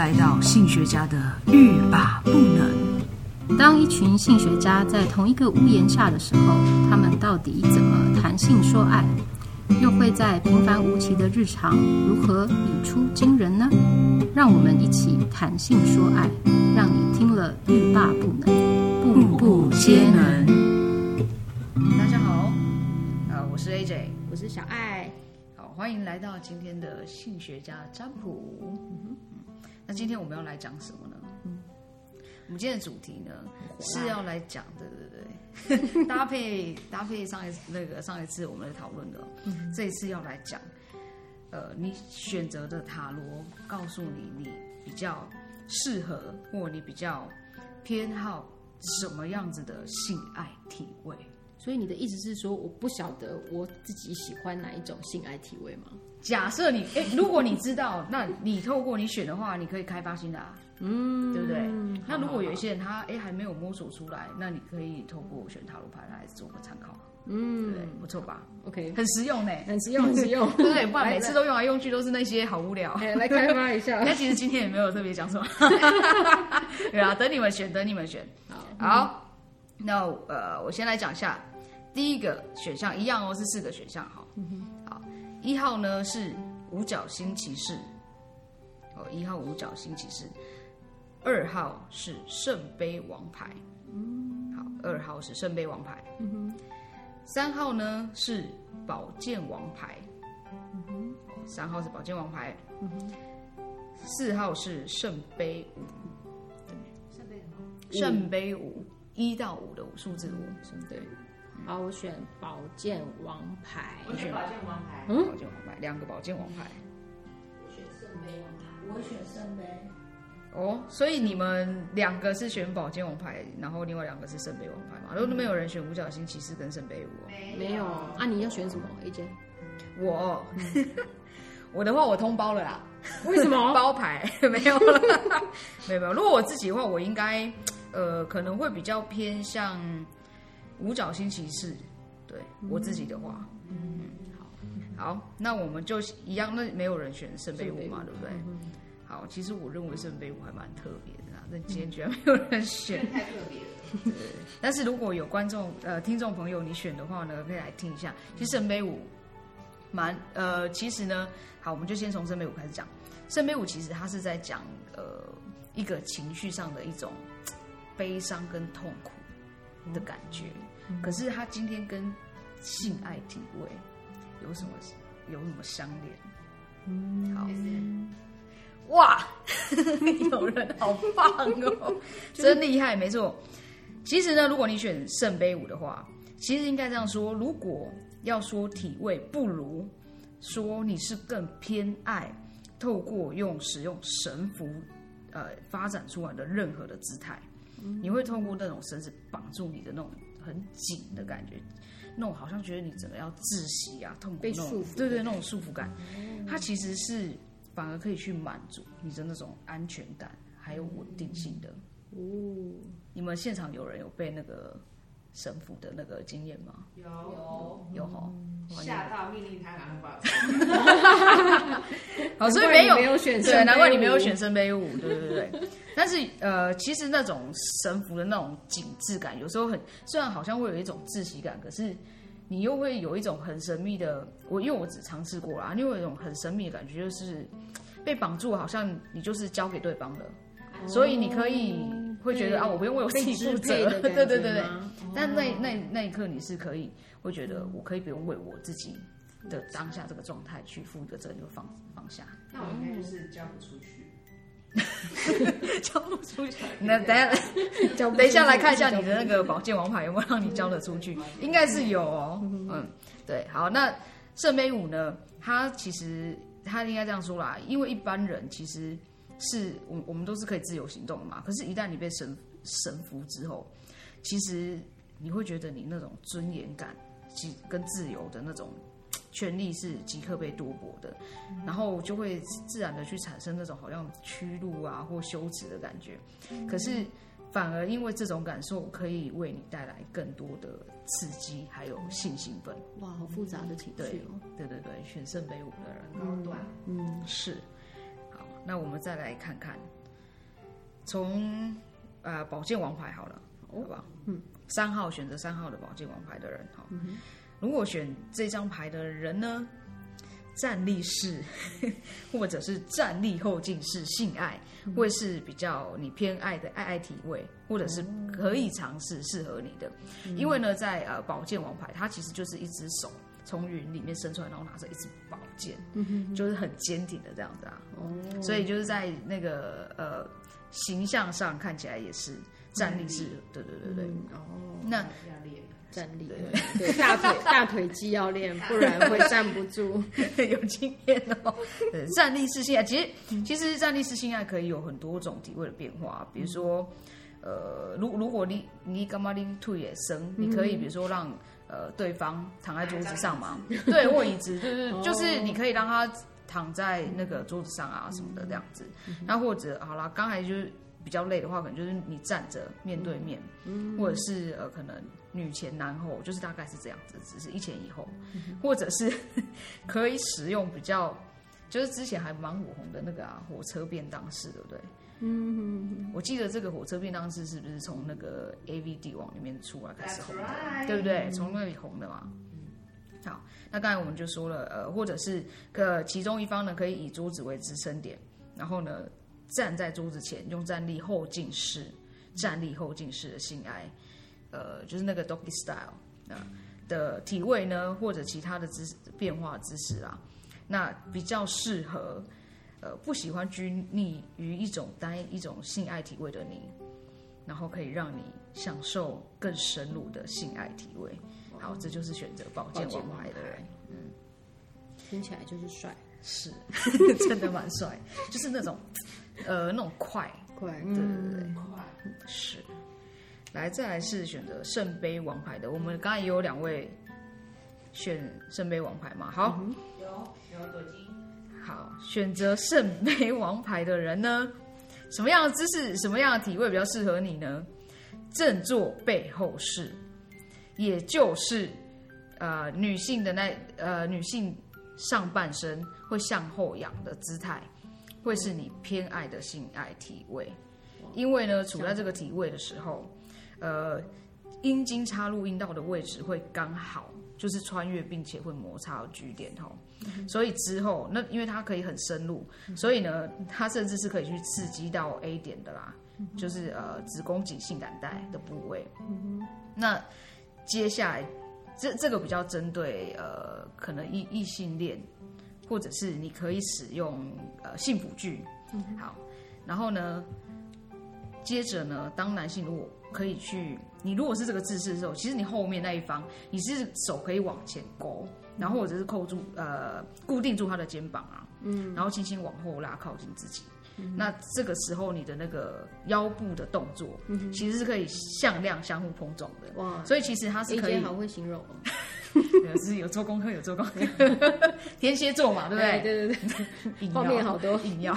来到性学家的欲罢不能。当一群性学家在同一个屋檐下的时候，他们到底怎么谈性说爱？又会在平凡无奇的日常如何语出惊人呢？让我们一起谈性说爱，让你听了欲罢不能，步步皆能。大家好，呃，我是 AJ，我是小爱。欢迎来到今天的性学家占卜。嗯，那今天我们要来讲什么呢？嗯，我们今天的主题呢是要来讲的，对对对，搭配搭配上一次那个上一次我们来讨论的，嗯，这一次要来讲，呃，你选择的塔罗告诉你你比较适合或你比较偏好什么样子的性爱体位。所以你的意思是说，我不晓得我自己喜欢哪一种性爱体位吗？假设你哎，如果你知道，那你透过你选的话，你可以开发新的啊，嗯，对不对？那如果有一些人他哎还没有摸索出来，那你可以透过选塔罗牌来做个参考，嗯，对，不错吧？OK，很实用呢，很实用，很实用，对不对？不然每次都用来用去都是那些好无聊。来开发一下，那其实今天也没有特别讲什么，对啊，等你们选，等你们选。好，好，那呃，我先来讲一下。第一个选项一样哦，是四个选项哈。好，一号呢是五角星骑士，哦，一号五角星骑士。二号是圣杯王牌，嗯，好，二号是圣杯王牌。嗯。三号呢是宝剑王牌，嗯。三号是宝剑王牌。嗯。四号是圣杯五，对，圣杯五，圣杯五，一到五的五数字五，对？好，我选宝剑王牌。我选宝剑王牌。嗯，宝剑王牌，两个宝剑王牌。我选圣杯王牌。我选圣杯。哦，所以你们两个是选宝剑王牌，然后另外两个是圣杯王牌嘛？都没有人选五角星骑士跟圣杯五。没有。啊，你要选什么？AJ。我，我的话我通包了啦。为什么？包牌没有了。没有没有。如果我自己的话，我应该呃可能会比较偏向。五角星骑士，对、嗯、我自己的话，嗯，好，好，那我们就一样，那没有人选圣杯五嘛，对不对？嗯、好，其实我认为圣杯五还蛮特别的啦，那今天居然没有人选，太特别了。对，但是如果有观众呃听众朋友你选的话呢，可以来听一下。其实圣杯五蛮呃，其实呢，好，我们就先从圣杯五开始讲。圣杯五其实它是在讲呃一个情绪上的一种悲伤跟痛苦的感觉。可是他今天跟性爱体位有什么有什么相连？嗯，好，哇，有人好棒哦，真厉害，没错。其实呢，如果你选圣杯五的话，其实应该这样说：如果要说体位，不如说你是更偏爱透过用使用神符呃发展出来的任何的姿态，你会透过那种绳子绑住你的那种。很紧的感觉，那种好像觉得你整个要窒息啊，痛苦被束缚，对对，那种束缚感，它其实是反而可以去满足你的那种安全感，还有稳定性的。哦，你们现场有人有被那个神父的那个经验吗？有有有哈，吓到命令他拿个宝好，所以没有没有选对，难怪你没有选圣杯五，对对对对。但是呃，其实那种神符的那种紧致感，有时候很虽然好像会有一种窒息感，可是你又会有一种很神秘的。我因为我只尝试过啦，你会有一种很神秘的感觉，就是被绑住，好像你就是交给对方的，哦、所以你可以会觉得啊，我不用为我自己负责，对对对对。哦、但那那那一刻你是可以会觉得，我可以不用为我自己的当下这个状态去负一个责任，就放放下。那我应该就是交不出去。交不出去，那等下，等一下来看一下你的那个宝剑王牌有没有让你交得出去？应该是有哦。嗯，对，好，那圣杯五呢？它其实它应该这样说啦，因为一般人其实是我我们都是可以自由行动的嘛。可是，一旦你被神神服之后，其实你会觉得你那种尊严感及跟自由的那种。权利是即刻被夺夺的，然后就会自然的去产生那种好像屈辱啊或羞耻的感觉。可是反而因为这种感受可以为你带来更多的刺激，还有性兴奋。哇，好复杂的情绪哦。对对对对，选圣杯五的人高端，嗯，是。好，那我们再来看看，从呃宝剑王牌好了，好吧？嗯，三号选择三号的宝剑王牌的人，哈、嗯，如果选这张牌的人呢，站立式或者是站立后进式性爱，会是比较你偏爱的爱爱体位，或者是可以尝试适合你的，因为呢，在呃宝剑王牌，它其实就是一只手。从云里面伸出来，然后拿着一支宝剑，嗯、哼。就是很坚挺的这样子啊。哦，所以就是在那个呃形象上看起来也是战力是，嗯、对对对对。哦，那要练战力，对，对，对。大腿大腿肌要练，不然会站不住。有经验哦。对，战力式性爱，其实其实站立式性爱可以有很多种体位的变化，比如说呃，如如果你你干嘛你腿也生，你可以比如说让。呃，对方躺在桌子上嘛，对，或椅子，就是就是你可以让他躺在那个桌子上啊什么的这样子。那或者好啦，刚才就是比较累的话，可能就是你站着面对面，或者是呃可能女前男后，就是大概是这样子，只是一前一后，或者是 可以使用比较，就是之前还蛮火红的那个啊火车便当式，对不对？嗯，我记得这个火车便当式是不是从那个 A V 帝王里面出来开始红的，right. 对不对？从那里红的嘛。好，那刚才我们就说了，呃，或者是呃其中一方呢，可以以桌子为支撑点，然后呢站在桌子前，用站立后进式、站立后进式的性爱，呃，就是那个 doggy style 啊的体位呢，或者其他的姿变化姿势啊，那比较适合。呃，不喜欢拘泥于一种单一种性爱体位的你，然后可以让你享受更深入的性爱体位。好，这就是选择保健王牌的人。嗯，听起来就是帅，是 真的蛮帅，就是那种呃那种快快，对对对，快是。来，再来是选择圣杯王牌的。我们刚才也有两位选圣杯王牌嘛？好，嗯、有有朵金。好，选择圣杯王牌的人呢，什么样的姿势、什么样的体位比较适合你呢？正坐背后式，也就是呃女性的那呃女性上半身会向后仰的姿态，会是你偏爱的性爱体位。因为呢，处在这个体位的时候，呃，阴茎插入阴道的位置会刚好。就是穿越并且会摩擦到点吼，所以之后那因为它可以很深入，所以呢，它甚至是可以去刺激到 A 点的啦，就是呃子宫颈性感带的部位。那接下来这这个比较针对呃可能异异性恋，或者是你可以使用呃性辅具。好，然后呢，接着呢，当男性如果可以去。你如果是这个姿势的时候，其实你后面那一方，你是手可以往前勾，然后或者是扣住呃固定住他的肩膀啊，嗯，然后轻轻往后拉靠近自己。嗯、那这个时候你的那个腰部的动作，嗯、其实是可以向量相互碰撞的。哇，所以其实它是可以。好会形容哦，是有做功课有做功课，天蝎座嘛，对不对？对对对，画面好多，引腰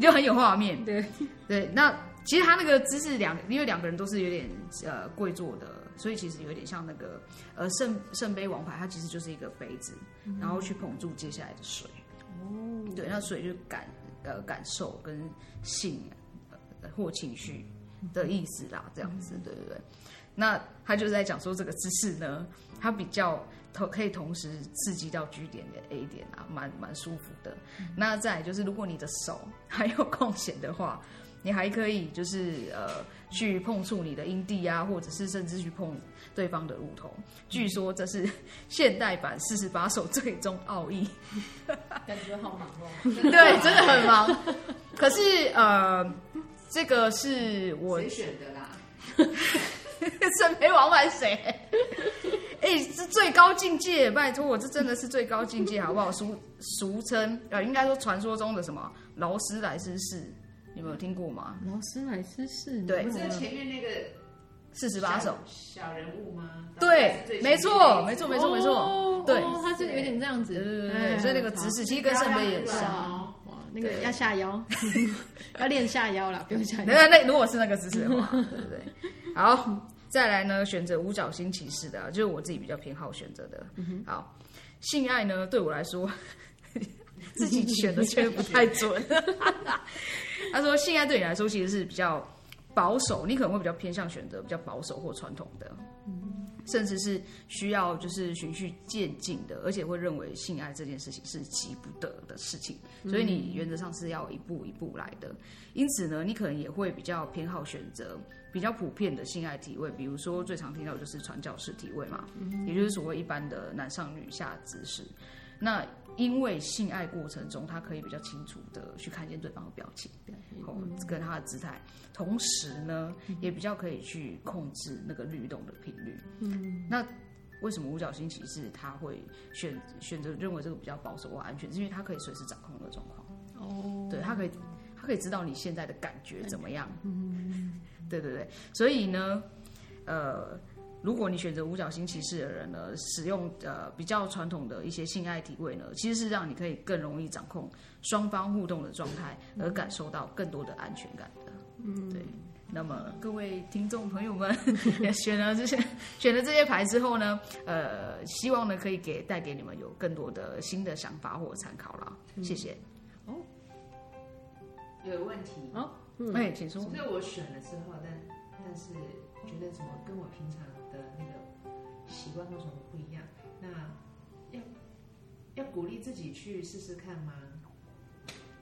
就很有画面。对对，那。其实他那个姿势两，因为两个人都是有点呃跪坐的，所以其实有点像那个呃圣圣杯王牌，它其实就是一个杯子，嗯、然后去捧住接下来的水。哦，对，那水就感呃感受跟性呃或情绪的意思啦，这样子，对对对。那他就是在讲说这个姿势呢，它比较同可以同时刺激到 G 点跟 A 点啊，蛮蛮舒服的。嗯、那再来就是如果你的手还有空闲的话。你还可以就是呃去碰触你的阴蒂啊，或者是甚至去碰对方的乳头。据说这是 现代版四十八手最终奥义，感觉好忙哦。对，真的很忙。可是呃，这个是我谁选的啦？圣杯王牌谁？哎、欸，这最高境界，拜托我，这真的是最高境界，好不好？俗俗称呃，应该说传说中的什么劳斯莱斯式。你有没有听过吗？劳斯莱斯是，对，不是前面那个四十八首小人物吗？对，没错，没错，没错，没错，对，他是有点这样子，对对对，所以那个姿势其实跟圣杯也很像。哇，那个要下腰，要练下腰啦，不用下腰。那那如果是那个姿势的话，对不对？好，再来呢，选择五角星骑士的，就是我自己比较偏好选择的。好，性爱呢，对我来说。自己选的却不太准。他说，性爱对你来说其实是比较保守，你可能会比较偏向选择比较保守或传统的。甚至是需要就是循序渐进的，而且会认为性爱这件事情是急不得的事情，所以你原则上是要一步一步来的。因此呢，你可能也会比较偏好选择比较普遍的性爱体位，比如说最常听到的就是传教士体位嘛，也就是所谓一般的男上女下姿势。那因为性爱过程中，他可以比较清楚的去看见对方的表情，哦，跟他的姿态，同时呢，也比较可以去控制那个律动的频率。嗯，那为什么五角星骑士他会选选择认为这个比较保守或安全？是因为他可以随时掌控的状况。哦，对，他可以，他可以知道你现在的感觉怎么样。嗯，对对对，所以呢，呃。如果你选择五角星骑士的人呢，使用呃比较传统的一些性爱体位呢，其实是让你可以更容易掌控双方互动的状态，而感受到更多的安全感的。嗯，对。那么各位听众朋友们，选了这些选了这些牌之后呢，呃，希望呢可以给带给你们有更多的新的想法或参考了。谢谢。哦，有问题哦，哎，请说。所以我选了之后，但但是觉得怎么跟我平常。习惯或什么不一样？那要要鼓励自己去试试看吗？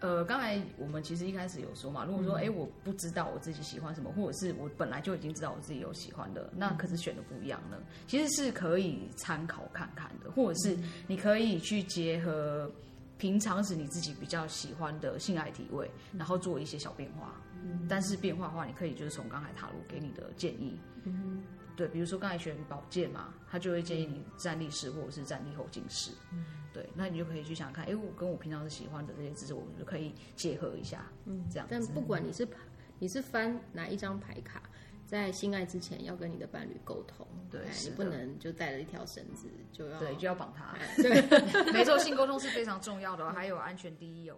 呃，刚才我们其实一开始有说嘛，如果说哎、嗯，我不知道我自己喜欢什么，或者是我本来就已经知道我自己有喜欢的，那可是选的不一样呢？其实是可以参考看看的，或者是你可以去结合平常时你自己比较喜欢的性爱体位，然后做一些小变化。嗯、但是变化的话，你可以就是从刚才塔罗给你的建议。嗯对，比如说刚才选宝剑嘛，他就会建议你站立式或者是站立后进式。嗯，对，那你就可以去想想看，哎，我跟我平常是喜欢的这些姿势，我们就可以结合一下。嗯，这样。但不管你是你是翻哪一张牌卡，在性爱之前要跟你的伴侣沟通。对，你不能就带了一条绳子就要对就要绑他。对，没错，性沟通是非常重要的，还有安全第一哦。